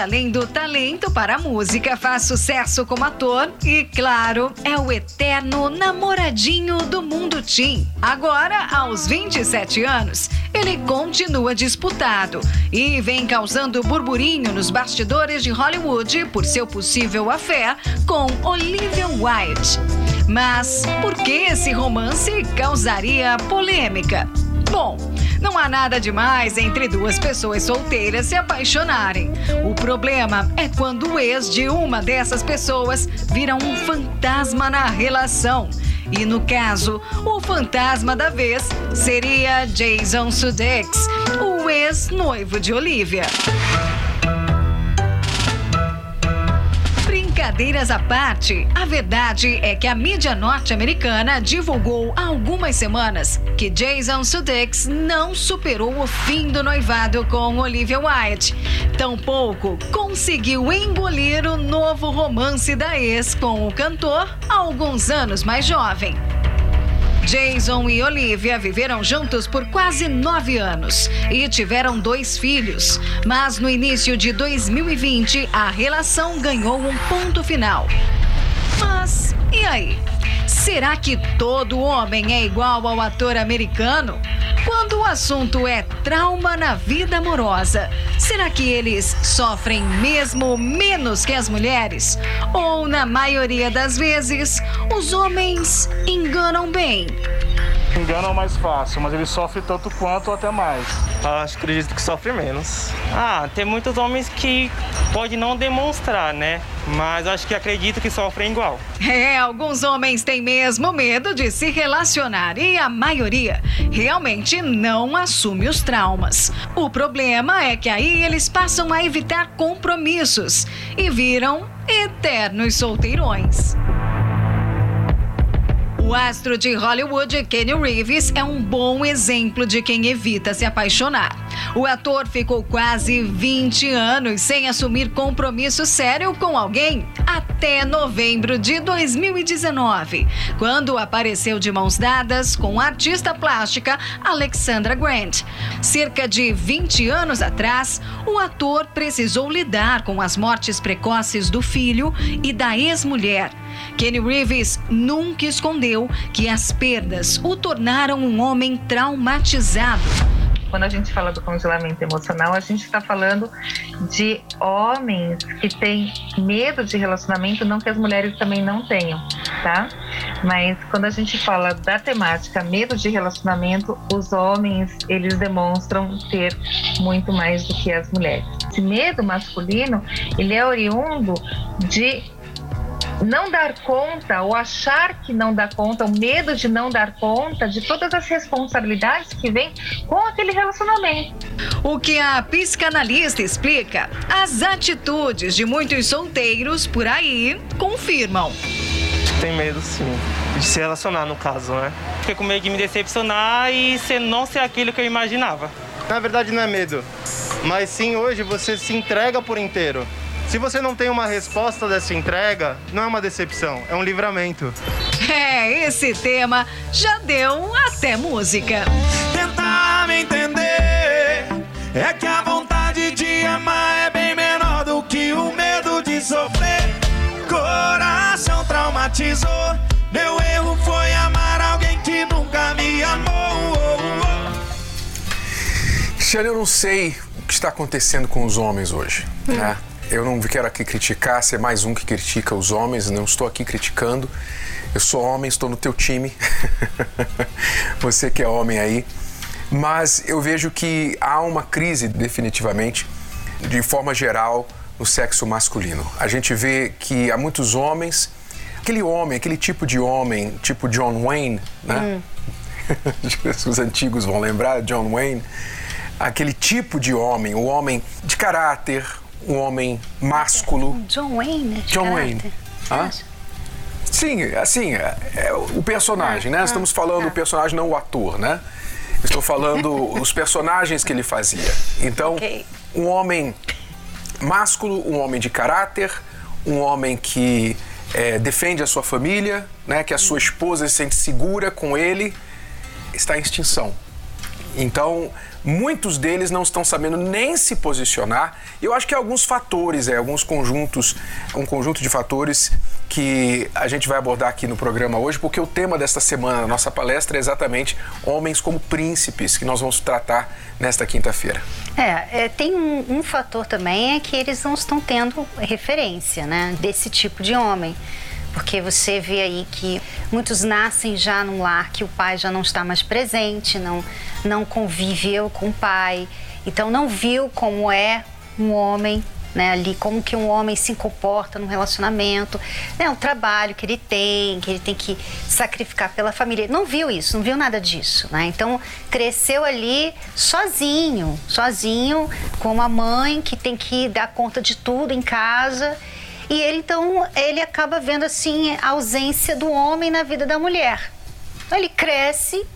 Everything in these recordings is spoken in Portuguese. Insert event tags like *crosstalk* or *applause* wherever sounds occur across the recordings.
Além do talento para a música, faz sucesso como ator e, claro, é o eterno namoradinho do mundo teen. Agora, aos 27 anos, ele continua disputado e vem causando burburinho nos bastidores de Hollywood por seu possível afé com Olivia Wilde. Mas por que esse romance causaria polêmica? Bom, não há nada demais entre duas pessoas solteiras se apaixonarem. O problema é quando o ex de uma dessas pessoas vira um fantasma na relação. E no caso, o fantasma da vez seria Jason Sudeikis, o ex-noivo de Olivia. Brincadeiras à parte, a verdade é que a mídia norte-americana divulgou há algumas semanas que Jason Sudeikis não superou o fim do noivado com Olivia Wilde. Tampouco conseguiu engolir o novo romance da ex com o cantor alguns anos mais jovem. Jason e Olivia viveram juntos por quase nove anos e tiveram dois filhos. Mas no início de 2020, a relação ganhou um ponto final. Mas e aí? Será que todo homem é igual ao ator americano? Quando o assunto é trauma na vida amorosa, será que eles sofrem mesmo menos que as mulheres? Ou, na maioria das vezes, os homens enganam bem? Enganam mais fácil, mas ele sofre tanto quanto ou até mais. Acho, acredito que sofre menos. Ah, tem muitos homens que pode não demonstrar, né? Mas acho que acredito que sofrem igual. É, alguns homens têm mesmo medo de se relacionar e a maioria realmente não assume os traumas. O problema é que aí eles passam a evitar compromissos e viram eternos solteirões. O astro de Hollywood, Kenny Reeves, é um bom exemplo de quem evita se apaixonar. O ator ficou quase 20 anos sem assumir compromisso sério com alguém até novembro de 2019, quando apareceu de mãos dadas com a artista plástica Alexandra Grant. Cerca de 20 anos atrás, o ator precisou lidar com as mortes precoces do filho e da ex-mulher. Kenny Reeves nunca escondeu que as perdas o tornaram um homem traumatizado. Quando a gente fala do congelamento emocional, a gente está falando de homens que têm medo de relacionamento, não que as mulheres também não tenham, tá? Mas quando a gente fala da temática medo de relacionamento, os homens eles demonstram ter muito mais do que as mulheres. Esse medo masculino ele é oriundo de não dar conta ou achar que não dá conta, o medo de não dar conta de todas as responsabilidades que vem com aquele relacionamento. O que a psicanalista explica, as atitudes de muitos solteiros por aí confirmam. Tem medo sim, de se relacionar no caso, né? Fiquei com medo de me decepcionar e ser, não ser aquilo que eu imaginava. Na verdade não é medo, mas sim hoje você se entrega por inteiro. Se você não tem uma resposta dessa entrega, não é uma decepção, é um livramento. É, esse tema já deu até música. Tentar me entender é que a vontade de amar é bem menor do que o medo de sofrer. Coração traumatizou, meu erro foi amar alguém que nunca me amou. Cristiano, eu não sei o que está acontecendo com os homens hoje, hum. né? Eu não quero aqui criticar, ser mais um que critica os homens, não estou aqui criticando. Eu sou homem, estou no teu time. *laughs* Você que é homem aí. Mas eu vejo que há uma crise, definitivamente, de forma geral, no sexo masculino. A gente vê que há muitos homens, aquele homem, aquele tipo de homem, tipo John Wayne, né? Hum. *laughs* Os antigos vão lembrar, John Wayne. Aquele tipo de homem, o homem de caráter, um homem másculo. John Wayne. John Wayne. Ah? Sim, assim, é, é o personagem, né? Estamos falando do personagem, não o ator, né? Estou falando *laughs* os personagens que ele fazia. Então, Ok. um homem másculo, um homem de caráter, um homem que é, defende a sua família, né? Que a sua esposa se sente segura com ele, está em extinção. Então, muitos deles não estão sabendo nem se posicionar. Eu acho que há alguns fatores, é, alguns conjuntos, um conjunto de fatores que a gente vai abordar aqui no programa hoje, porque o tema desta semana, nossa palestra, é exatamente homens como príncipes, que nós vamos tratar nesta quinta-feira. É, é, tem um, um fator também é que eles não estão tendo referência, né, desse tipo de homem. Porque você vê aí que muitos nascem já num lar que o pai já não está mais presente, não, não conviveu com o pai, então não viu como é um homem né, ali, como que um homem se comporta num relacionamento, né, o trabalho que ele tem, que ele tem que sacrificar pela família. Não viu isso, não viu nada disso, né? Então cresceu ali sozinho, sozinho, com uma mãe que tem que dar conta de tudo em casa. E ele então ele acaba vendo assim a ausência do homem na vida da mulher. Então, ele cresce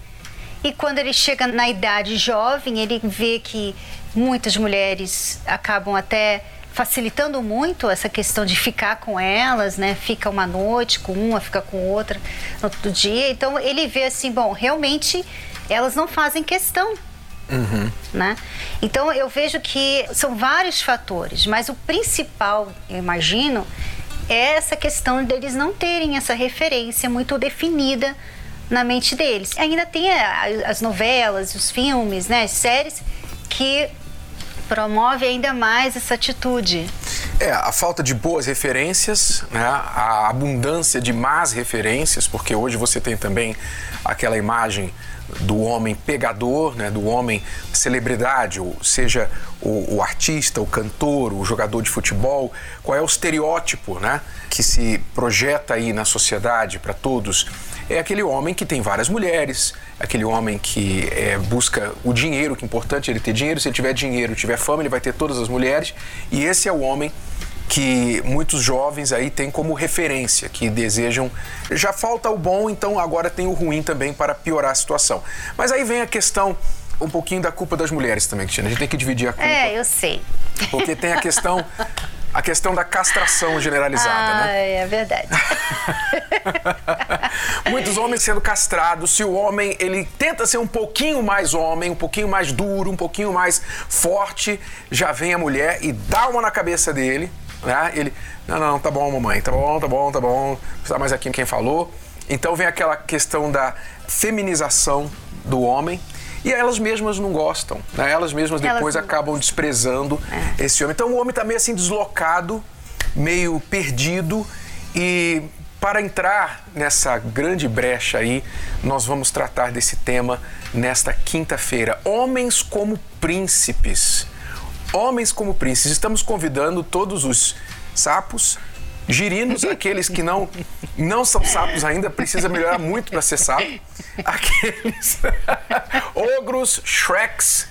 e quando ele chega na idade jovem, ele vê que muitas mulheres acabam até facilitando muito essa questão de ficar com elas, né? Fica uma noite com uma, fica com outra no outro dia. Então ele vê assim, bom, realmente elas não fazem questão né? Então eu vejo que são vários fatores, mas o principal, eu imagino, é essa questão deles não terem essa referência muito definida na mente deles. Ainda tem as novelas, os filmes, né, as séries que promove ainda mais essa atitude. É, a falta de boas referências, né? a abundância de más referências, porque hoje você tem também aquela imagem do homem pegador, né? do homem celebridade, ou seja, o, o artista, o cantor, o jogador de futebol, qual é o estereótipo né? que se projeta aí na sociedade para todos? É aquele homem que tem várias mulheres, aquele homem que é, busca o dinheiro, que é importante ele ter dinheiro. Se ele tiver dinheiro, tiver fama, ele vai ter todas as mulheres. E esse é o homem que muitos jovens aí têm como referência, que desejam. Já falta o bom, então agora tem o ruim também para piorar a situação. Mas aí vem a questão, um pouquinho da culpa das mulheres também, Cristina. A gente tem que dividir a culpa. É, eu sei. Porque tem a questão, *laughs* a questão da castração generalizada, né? Ah, é verdade. *laughs* Muitos homens sendo castrados. Se o homem ele tenta ser um pouquinho mais homem, um pouquinho mais duro, um pouquinho mais forte, já vem a mulher e dá uma na cabeça dele. Né? Ele, não, não, tá bom, mamãe, tá bom, tá bom, tá bom. Precisa mais aqui quem falou. Então vem aquela questão da feminização do homem. E elas mesmas não gostam, né? Elas mesmas Elas depois não acabam desprezando É. esse homem. Então o homem tá meio assim deslocado, meio perdido e para entrar nessa grande brecha aí, nós vamos tratar desse tema nesta quinta-feira. Homens como príncipes. Homens como príncipes. Estamos convidando todos os sapos, girinos, *laughs* aqueles que não não são sapos ainda, precisa melhorar muito para ser sapo. Aqueles *laughs* ogros, shreks,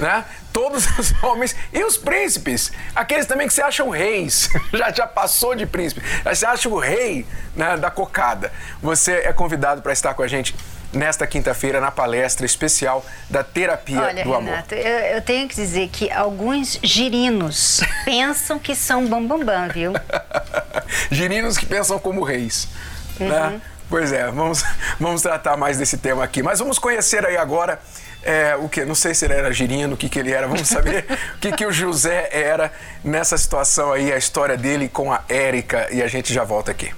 né? Todos os homens e os príncipes, aqueles também que se acham reis, *laughs* já já passou de príncipe, já se acha o rei né, da cocada. Você é convidado para estar com a gente nesta quinta-feira na palestra especial da terapia Olha, do amor. Renato, eu, eu tenho que dizer que alguns girinos *laughs* pensam que são bambambam, bam, bam, viu? *laughs* Girinos que pensam como reis. Uhum. Né? Pois é, vamos, *laughs* vamos tratar mais desse tema aqui. Mas vamos conhecer aí agora é, o que? Não sei se ele era girino, o que, que ele era. Vamos saber o que, que o José era nessa situação aí, a história dele com a Érica. E a gente já volta aqui.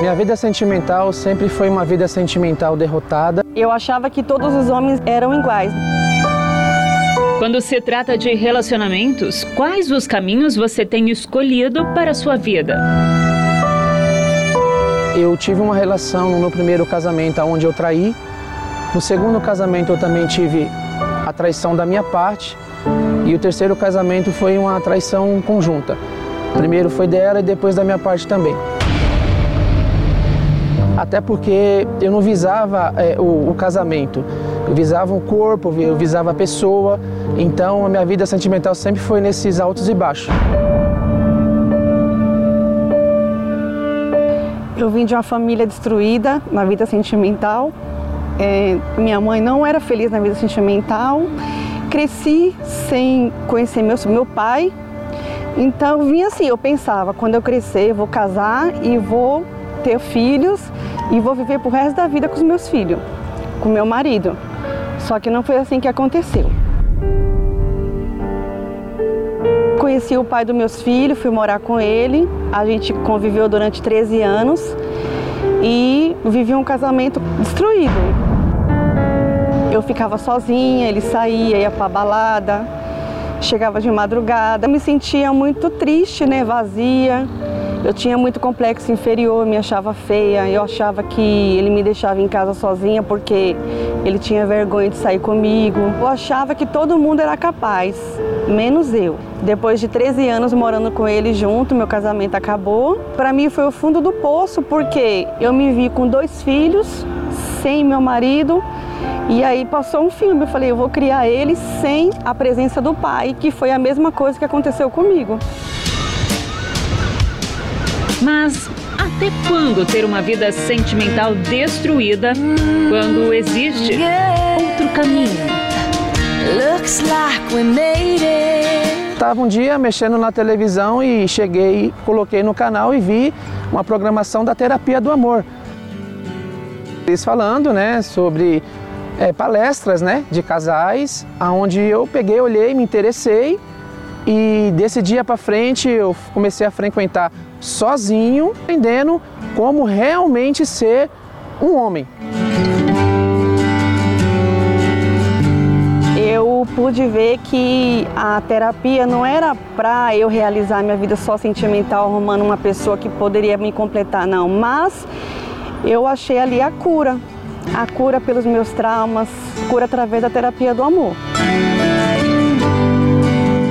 Minha vida sentimental sempre foi uma vida sentimental derrotada. Eu achava que todos os homens eram iguais. Quando se trata de relacionamentos, quais os caminhos você tem escolhido para a sua vida? Eu tive uma relação no meu primeiro casamento onde eu traí. No segundo casamento eu também tive a traição da minha parte. E o terceiro casamento foi uma traição conjunta. Primeiro foi dela e depois da minha parte também. Até porque eu não visava é, o, o casamento, eu visava o corpo, eu visava a pessoa. Então a minha vida sentimental sempre foi nesses altos e baixos. Eu vim de uma família destruída na vida sentimental. É, minha mãe não era feliz na vida sentimental. Cresci sem conhecer meu, meu pai. Então vinha assim, eu pensava, quando eu crescer, eu vou casar e vou ter filhos e vou viver pro resto da vida com os meus filhos, com meu marido. Só que não foi assim que aconteceu. Conheci o pai dos meus filhos, fui morar com ele. A gente conviveu durante 13 anos e vivi um casamento destruído. Eu ficava sozinha, ele saía, ia pra balada, chegava de madrugada. Eu me sentia muito triste, né, vazia. Eu tinha muito complexo inferior, me achava feia. Eu achava que ele me deixava em casa sozinha porque ele tinha vergonha de sair comigo. Eu achava que todo mundo era capaz, menos eu. Depois de 13 anos morando com ele junto, meu casamento acabou. Para mim foi o fundo do poço porque eu me vi com dois filhos, sem meu marido. E aí passou um filme, eu falei, eu vou criar ele sem a presença do pai, que foi a mesma coisa que aconteceu comigo. Mas até quando ter uma vida sentimental destruída quando existe outro caminho? Estava um dia mexendo na televisão e cheguei, coloquei no canal e vi uma programação da terapia do amor. Eles falando, né, sobre é, palestras, né, de casais, aonde eu peguei, olhei, me interessei e desse dia para frente eu comecei a frequentar sozinho, aprendendo como realmente ser um homem. Eu pude ver que a terapia não era para eu realizar minha vida só sentimental, arrumando uma pessoa que poderia me completar, não, mas eu achei ali a cura, a cura pelos meus traumas, cura através da terapia do amor.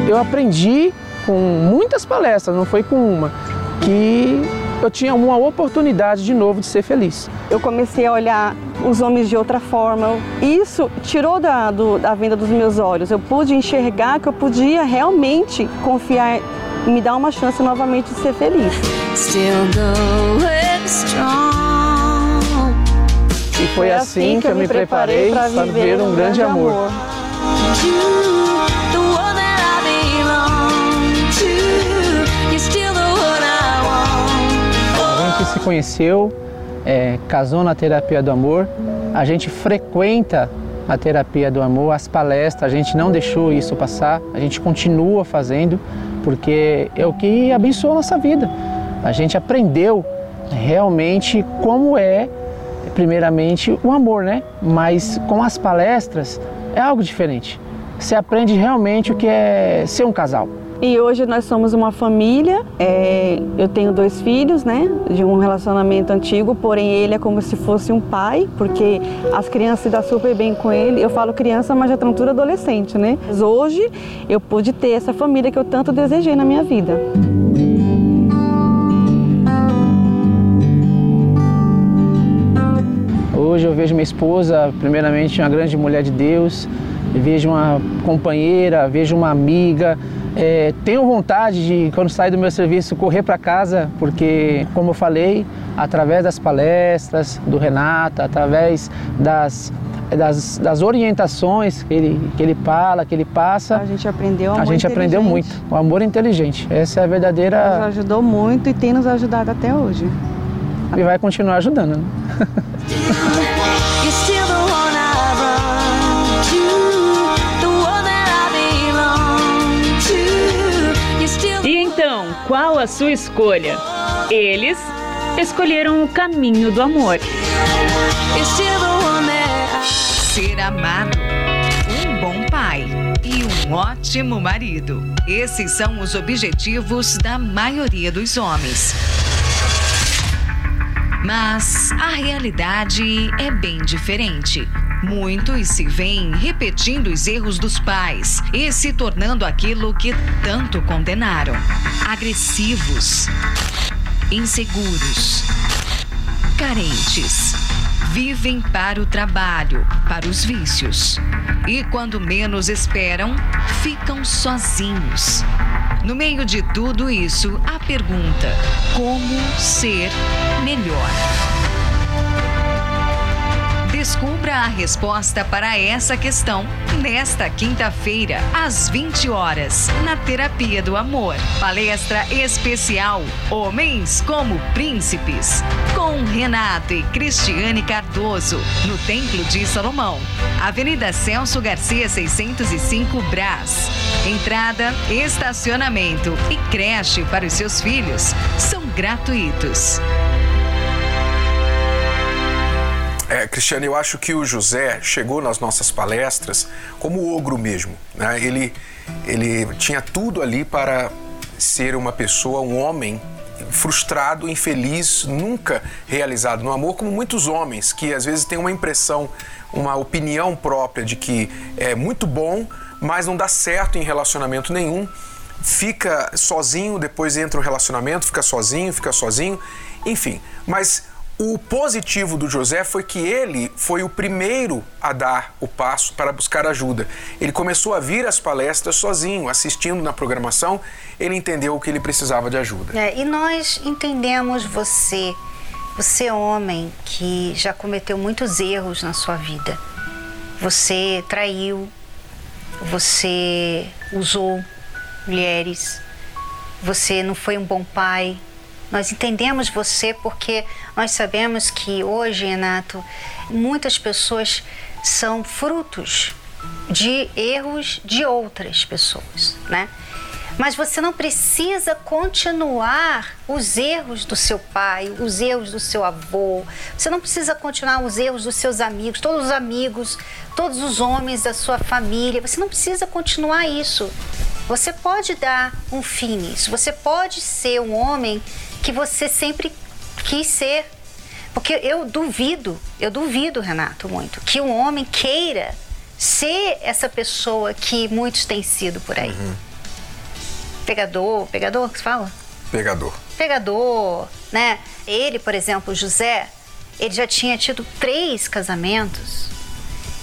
Eu aprendi com muitas palestras, não foi com uma, que eu tinha uma oportunidade de novo de ser feliz. Eu comecei a olhar os homens de outra forma. Isso tirou da, do, da venda dos meus olhos. Eu pude enxergar que eu podia realmente confiar e me dar uma chance novamente de ser feliz. E foi assim que eu me preparei para viver um grande amor. amor. Conheceu, é, casou na terapia do amor, a gente frequenta a terapia do amor, as palestras, a gente não deixou isso passar, a gente continua fazendo, porque é o que abençoa a nossa vida. A gente aprendeu realmente como é, primeiramente, o amor, né? Mas com as palestras é algo diferente. Você aprende realmente o que é ser um casal. E hoje nós somos uma família. É, eu tenho dois filhos, né? De um relacionamento antigo, porém ele é como se fosse um pai, porque as crianças se dão super bem com ele. Eu falo criança, mas já estão tudo adolescente, né? Mas hoje eu pude ter essa família que eu tanto desejei na minha vida. Hoje eu vejo minha esposa, primeiramente, uma grande mulher de Deus, vejo uma companheira, vejo uma amiga, é, tenho vontade de, quando sair do meu serviço, correr para casa, porque, como eu falei, através das palestras do Renato, através das, das, das orientações que ele, que ele fala, que ele passa. A gente aprendeu A gente aprendeu muito. O amor inteligente. Essa é a verdadeira. Nos ajudou muito e tem nos ajudado até hoje. E vai continuar ajudando. Né? *laughs* qual a sua escolha? Eles escolheram o caminho do amor. Ser amado, um bom pai e um ótimo marido. Esses são os objetivos da maioria dos homens. Mas a realidade é bem diferente. Muitos se veem repetindo os erros dos pais e se tornando aquilo que tanto condenaram: agressivos, inseguros, carentes. Vivem para o trabalho, para os vícios. E quando menos esperam, ficam sozinhos No meio de tudo isso, a pergunta: como ser melhor? Descubra a resposta para essa questão nesta quinta-feira, às 20 horas, na Terapia do Amor. Palestra especial Homens como Príncipes, com Renato e Cristiane Cardoso, no Templo de Salomão, Avenida Celso Garcia 605 Brás. Entrada, estacionamento e creche para os seus filhos são gratuitos. É, Cristiano, eu acho que o José chegou nas nossas palestras como ogro mesmo. Né? Ele, ele tinha tudo ali para ser uma pessoa, um homem frustrado, infeliz, nunca realizado no amor, como muitos homens que às vezes têm uma impressão, uma opinião própria de que é muito bom, mas não dá certo em relacionamento nenhum, fica sozinho, depois entra um relacionamento, fica sozinho, fica sozinho, enfim. Mas o positivo do José foi que ele foi o primeiro a dar o passo para buscar ajuda. Ele começou a vir às palestras sozinho, assistindo na programação, ele entendeu que ele precisava de ajuda. É, e nós entendemos você, você é homem que já cometeu muitos erros na sua vida. Você traiu, você usou mulheres, você não foi um bom pai, nós entendemos você porque nós sabemos que hoje, Renato, muitas pessoas são frutos de erros de outras pessoas, né? Mas você não precisa continuar os erros do seu pai, os erros do seu avô. Você não precisa continuar os erros dos seus amigos, todos os amigos, todos os homens da sua família. Você não precisa continuar isso. Você pode dar um fim nisso. Você pode ser um homem que você sempre quis ser. Porque eu duvido, eu duvido, Renato, muito, que um homem queira ser essa pessoa que muitos têm sido por aí. Uhum. Pegador, pegador que se fala? Pegador. Pegador, né? Ele, por exemplo, José, ele já tinha tido três casamentos.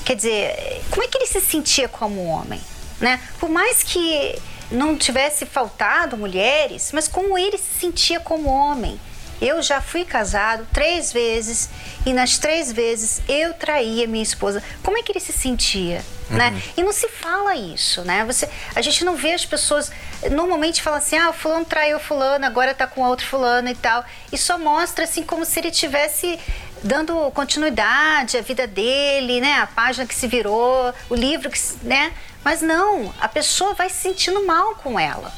Quer dizer, como é que ele se sentia como homem, né? Por mais que não tivesse faltado mulheres, mas como ele se sentia como homem. Eu já fui casado três vezes e nas três vezes eu traía minha esposa. Como é que ele se sentia? Né? Uhum. Né? E não se fala isso, né? Você, a gente não vê as pessoas normalmente falam assim, ah, o fulano traiu fulano, agora tá com outro fulano e tal. E só mostra assim como se ele tivesse dando continuidade à vida dele, né? A página que se virou, o livro que, né? Mas não, a pessoa vai se sentindo mal com ela.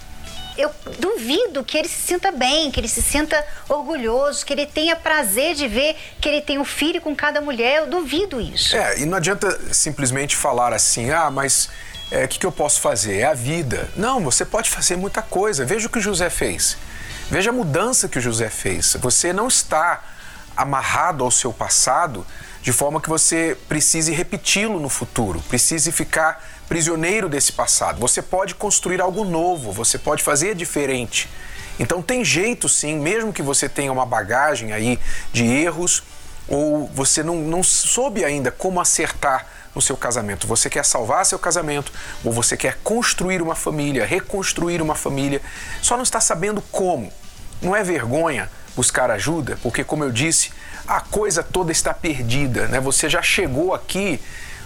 Eu duvido que ele se sinta bem, que ele se sinta orgulhoso, que ele tenha prazer de ver que ele tem um filho com cada mulher. Eu duvido isso. É, e não adianta simplesmente falar assim, ah, mas o é, que, que eu posso fazer? É a vida. Não, você pode fazer muita coisa. Veja o que o José fez. Veja a mudança que o José fez. Você não está amarrado ao seu passado de forma que você precise repeti-lo no futuro, precise ficar prisioneiro desse passado. Você pode construir algo novo, você pode fazer diferente. Então tem jeito sim, mesmo que você tenha uma bagagem aí de erros ou você não, não soube ainda como acertar no seu casamento. Você quer salvar seu casamento ou você quer construir uma família, reconstruir uma família, só não está sabendo como. Não é vergonha buscar ajuda, porque como eu disse, a coisa toda está perdida, né? Você já chegou aqui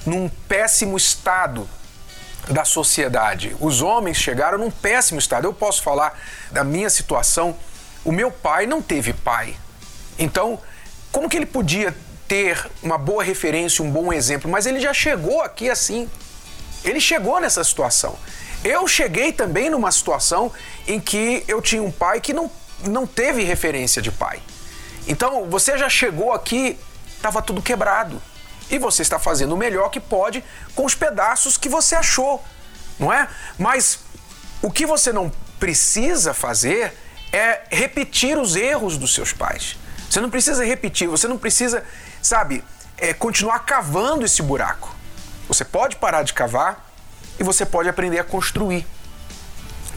num péssimo estado da sociedade. Os homens chegaram num péssimo estado. Eu posso falar da minha situação. O meu pai não teve pai. Então, como que ele podia ter uma boa referência, um bom exemplo? Mas ele já chegou aqui assim. Ele chegou nessa situação. Eu cheguei também numa situação em que eu tinha um pai que não, não teve referência de pai. Então, você já chegou aqui, estava tudo quebrado e você está fazendo o melhor que pode com os pedaços que você achou, não é? Mas o que você não precisa fazer é repetir os erros dos seus pais. Você não precisa repetir, você não precisa, sabe, é, continuar cavando esse buraco. Você pode parar de cavar e você pode aprender a construir.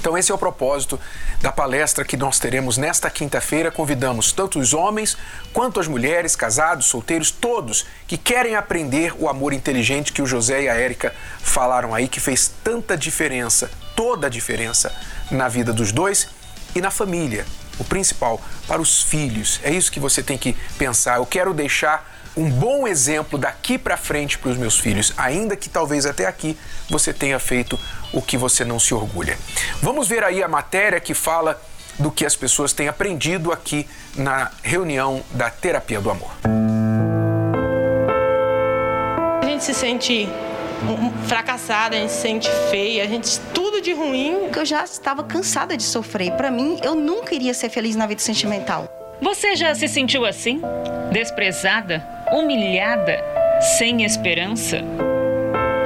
Então, esse é o propósito da palestra que nós teremos nesta quinta-feira. Convidamos tanto os homens quanto as mulheres, casados, solteiros, todos que querem aprender o amor inteligente que o José e a Érica falaram aí, que fez tanta diferença, toda a diferença na vida dos dois e na família. O principal, para os filhos. É isso que você tem que pensar. Eu quero deixar um bom exemplo daqui para frente para os meus filhos, ainda que talvez até aqui você tenha feito o que você não se orgulha. Vamos ver aí a matéria que fala do que as pessoas têm aprendido aqui na reunião da Terapia do Amor. A gente se sente fracassada, a gente se sente feia, a gente tudo de ruim. Eu já estava cansada de sofrer. Para mim, eu nunca iria ser feliz na vida sentimental. Você já se sentiu assim? Desprezada? Humilhada? Sem esperança?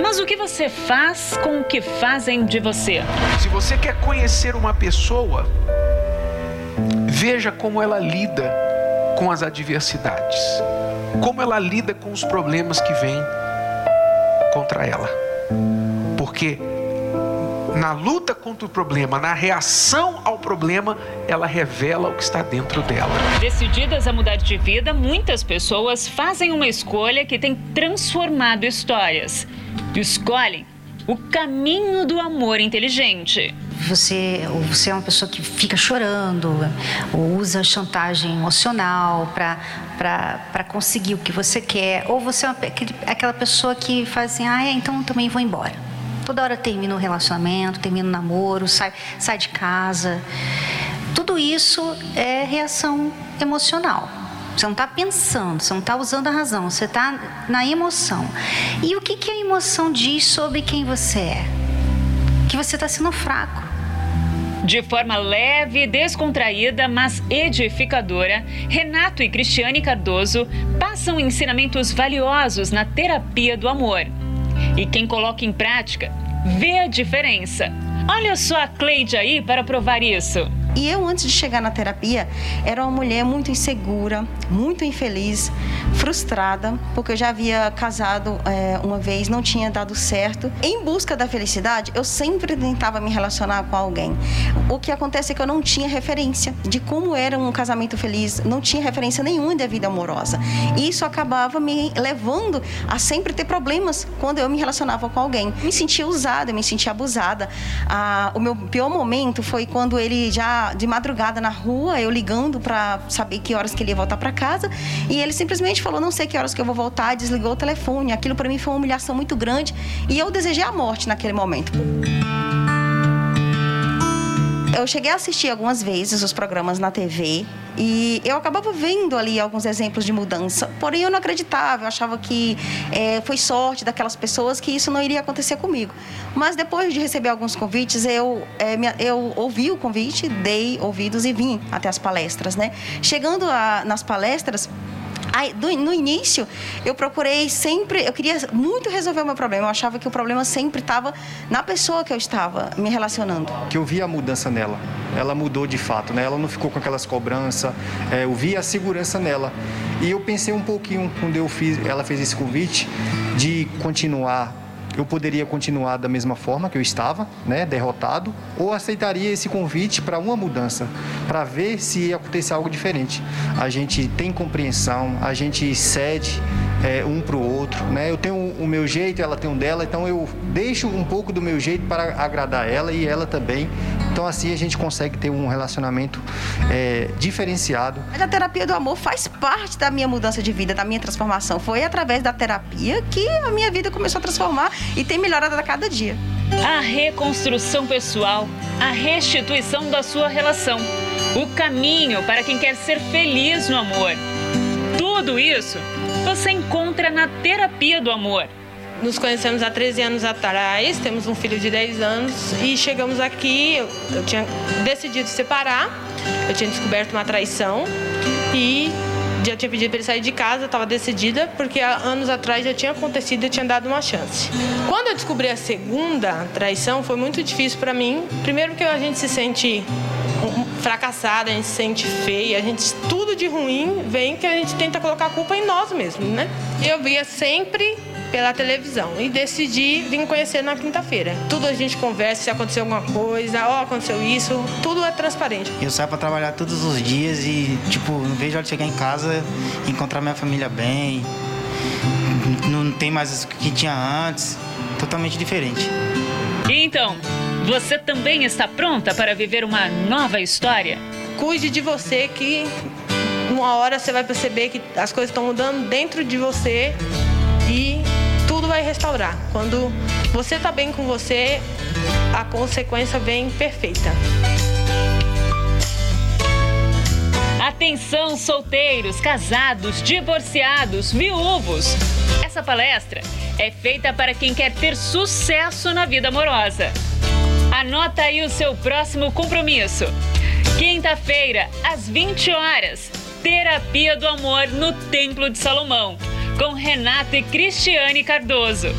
Mas o que você faz com o que fazem de você? Se você quer conhecer uma pessoa, veja como ela lida com as adversidades, como ela lida com os problemas que vêm contra ela. Porque na luta contra o problema, na reação ao problema, ela revela o que está dentro dela. Decididas a mudar de vida, muitas pessoas fazem uma escolha que tem transformado histórias. Escolhem o caminho do amor inteligente. Você, você é uma pessoa que fica chorando, ou usa chantagem emocional para conseguir o que você quer, ou você é uma, aquela pessoa que faz assim, ah, é, então eu também vou embora toda hora termina o um relacionamento, termina o um namoro, sai, sai de casa. Tudo isso é reação emocional. Você não está pensando, você não está usando a razão, você está na emoção. E o que, que a emoção diz sobre quem você é? Que você está sendo fraco. De forma leve, descontraída, mas edificadora, Renato e Cristiane Cardoso passam ensinamentos valiosos na terapia do amor. E quem coloca em prática vê a diferença. Olha só a Cleide aí para provar isso. E eu, antes de chegar na terapia, era uma mulher muito insegura, muito infeliz, frustrada, porque eu já havia casado é, uma vez, não tinha dado certo. Em busca da felicidade, eu sempre tentava me relacionar com alguém. O que acontece é que eu não tinha referência de como era um casamento feliz, não tinha referência nenhuma da vida amorosa. E isso acabava me levando a sempre ter problemas quando eu me relacionava com alguém. Me sentia usada, me sentia abusada. Ah, o meu pior momento foi quando ele já de madrugada na rua, eu ligando para saber que horas que ele ia voltar para casa, e ele simplesmente falou: "Não sei que horas que eu vou voltar", desligou o telefone. Aquilo para mim foi uma humilhação muito grande, e eu desejei a morte naquele momento. Eu cheguei a assistir algumas vezes os programas na TV e eu acabava vendo ali alguns exemplos de mudança, porém eu não acreditava, eu achava que é, foi sorte daquelas pessoas que isso não iria acontecer comigo. Mas depois de receber alguns convites, eu, é, eu ouvi o convite, dei ouvidos e vim até as palestras, né? Chegando a, nas palestras, Aí, do, no início, eu procurei sempre, eu queria muito resolver o meu problema. Eu achava que o problema sempre estava na pessoa que eu estava me relacionando. Que eu vi a mudança nela. Ela mudou de fato, né? Ela não ficou com aquelas cobranças. É, eu vi a segurança nela. E eu pensei um pouquinho quando eu fiz, ela fez esse convite de continuar eu poderia continuar da mesma forma que eu estava, né, derrotado, ou aceitaria esse convite para uma mudança, para ver se ia acontecer algo diferente. A gente tem compreensão, a gente cede é, um para o outro, né? Eu tenho o meu jeito, ela tem o dela, então eu deixo um pouco do meu jeito para agradar ela e ela também. Então assim a gente consegue ter um relacionamento é, diferenciado. A terapia do amor faz parte da minha mudança de vida, da minha transformação. Foi através da terapia que a minha vida começou a transformar e tem melhorado a cada dia. A reconstrução pessoal, a restituição da sua relação, o caminho para quem quer ser feliz no amor. Tudo isso você encontra na terapia do amor. Nos conhecemos há 13 anos atrás, temos um filho de 10 anos e chegamos aqui. Eu, eu tinha decidido separar, eu tinha descoberto uma traição e já tinha pedido para ele sair de casa, estava decidida, porque há anos atrás já tinha acontecido eu tinha dado uma chance. Quando eu descobri a segunda traição, foi muito difícil para mim. Primeiro, porque a gente se sente fracassada, a gente se sente feia, a gente tudo de ruim vem que a gente tenta colocar a culpa em nós mesmos, né? Eu via sempre pela televisão e decidi vir conhecer na quinta-feira. Tudo a gente conversa, se aconteceu alguma coisa, ó, oh, aconteceu isso, tudo é transparente. Eu saio para trabalhar todos os dias e, tipo, não vejo a hora de chegar em casa e encontrar minha família bem. Não tem mais o que tinha antes, totalmente diferente. Então, você também está pronta para viver uma nova história? Cuide de você que uma hora você vai perceber que as coisas estão mudando dentro de você e tudo vai restaurar. Quando você está bem com você, a consequência vem perfeita. Atenção, solteiros, casados, divorciados, viúvos. Essa palestra é feita para quem quer ter sucesso na vida amorosa. Anota aí o seu próximo compromisso. Quinta-feira, às 20 horas, Terapia do Amor no Templo de Salomão, com Renata e Cristiane Cardoso.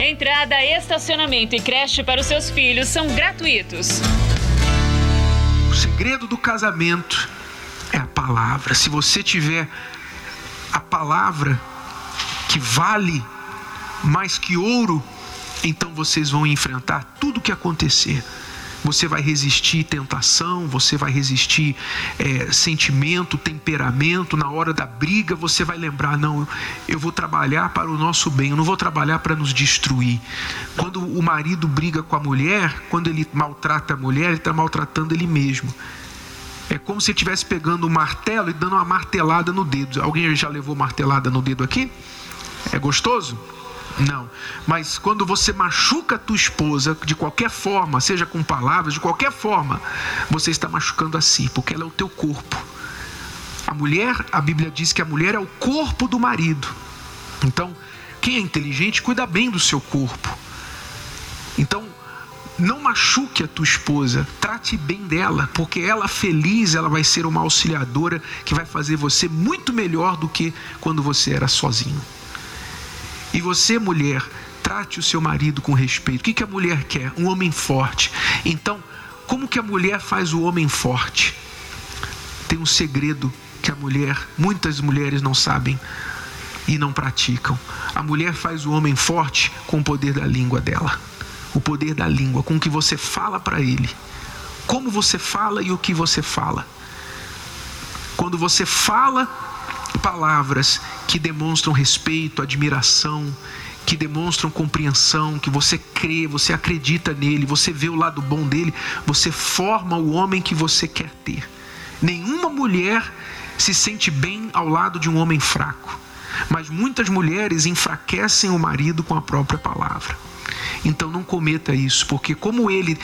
Entrada, estacionamento e creche para os seus filhos são gratuitos. O segredo do casamento é a palavra. Se você tiver a palavra que vale mais que ouro, então vocês vão enfrentar tudo o que acontecer você vai resistir tentação, você vai resistir é, sentimento, temperamento. Na hora da briga, você vai lembrar: não, eu vou trabalhar para o nosso bem, eu não vou trabalhar para nos destruir. Quando o marido briga com a mulher, quando ele maltrata a mulher, ele está maltratando ele mesmo. É como se estivesse pegando um martelo e dando uma martelada no dedo. Alguém já levou martelada no dedo aqui? É gostoso? Não. Mas quando você machuca a tua esposa de qualquer forma, seja com palavras, de qualquer forma, você está machucando a si, porque ela é o teu corpo. A mulher, a Bíblia diz que a mulher é o corpo do marido. Então, quem é inteligente cuida bem do seu corpo. Então, não machuque a tua esposa, trate bem dela, porque ela feliz, ela vai ser uma auxiliadora que vai fazer você muito melhor do que quando você era sozinho. E você, mulher, trate o seu marido com respeito. O que, que a mulher quer? Um homem forte. Então, como que a mulher faz o homem forte? Tem um segredo que a mulher, muitas mulheres não sabem e não praticam. A mulher faz o homem forte com o poder da língua dela. O poder da língua, com o que você fala para ele. Como você fala e o que você fala. Quando você fala palavras que demonstram respeito, admiração, que demonstram compreensão, que você crê, você acredita nele, você vê o lado bom dele, você forma o homem que você quer ter. Nenhuma mulher se sente bem ao lado de um homem fraco, mas muitas mulheres enfraquecem o marido com a própria palavra. Então não cometa isso, porque como ele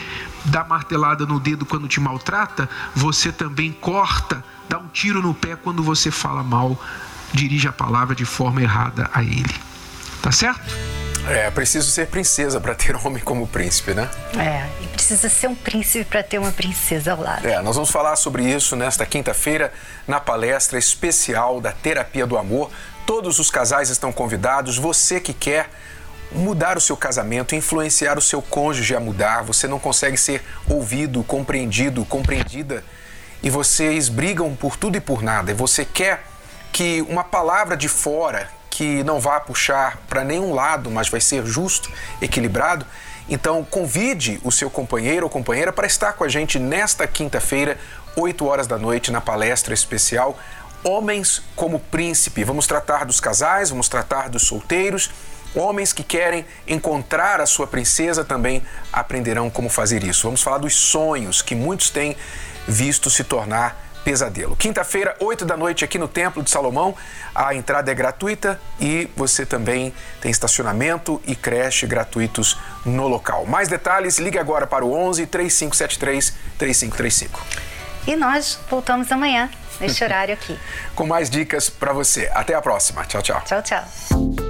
dá martelada no dedo quando te maltrata, você também corta, dá um tiro no pé quando você fala mal dirige a palavra de forma errada a ele. Tá certo? É, preciso ser princesa para ter homem como príncipe, né? É, e precisa ser um príncipe para ter uma princesa ao lado. É, nós vamos falar sobre isso nesta quinta-feira na palestra especial da Terapia do Amor. Todos os casais estão convidados. Você que quer mudar o seu casamento, influenciar o seu cônjuge a mudar, você não consegue ser ouvido, compreendido, compreendida e vocês brigam por tudo e por nada. E você quer que uma palavra de fora que não vá puxar para nenhum lado, mas vai ser justo, equilibrado, então convide o seu companheiro ou companheira para estar com a gente nesta quinta-feira, 8 horas da noite, na palestra especial Homens como Príncipe. Vamos tratar dos casais, vamos tratar dos solteiros. Homens que querem encontrar a sua princesa também aprenderão como fazer isso. Vamos falar dos sonhos que muitos têm visto se tornar Pesadelo. Quinta-feira, 8 da noite, aqui no Templo de Salomão. A entrada é gratuita e você também tem estacionamento e creche gratuitos no local. Mais detalhes, ligue agora para o 11 3573 3535. E nós voltamos amanhã, neste *laughs* horário aqui. Com mais dicas para você. Até a próxima. Tchau, tchau. Tchau, tchau.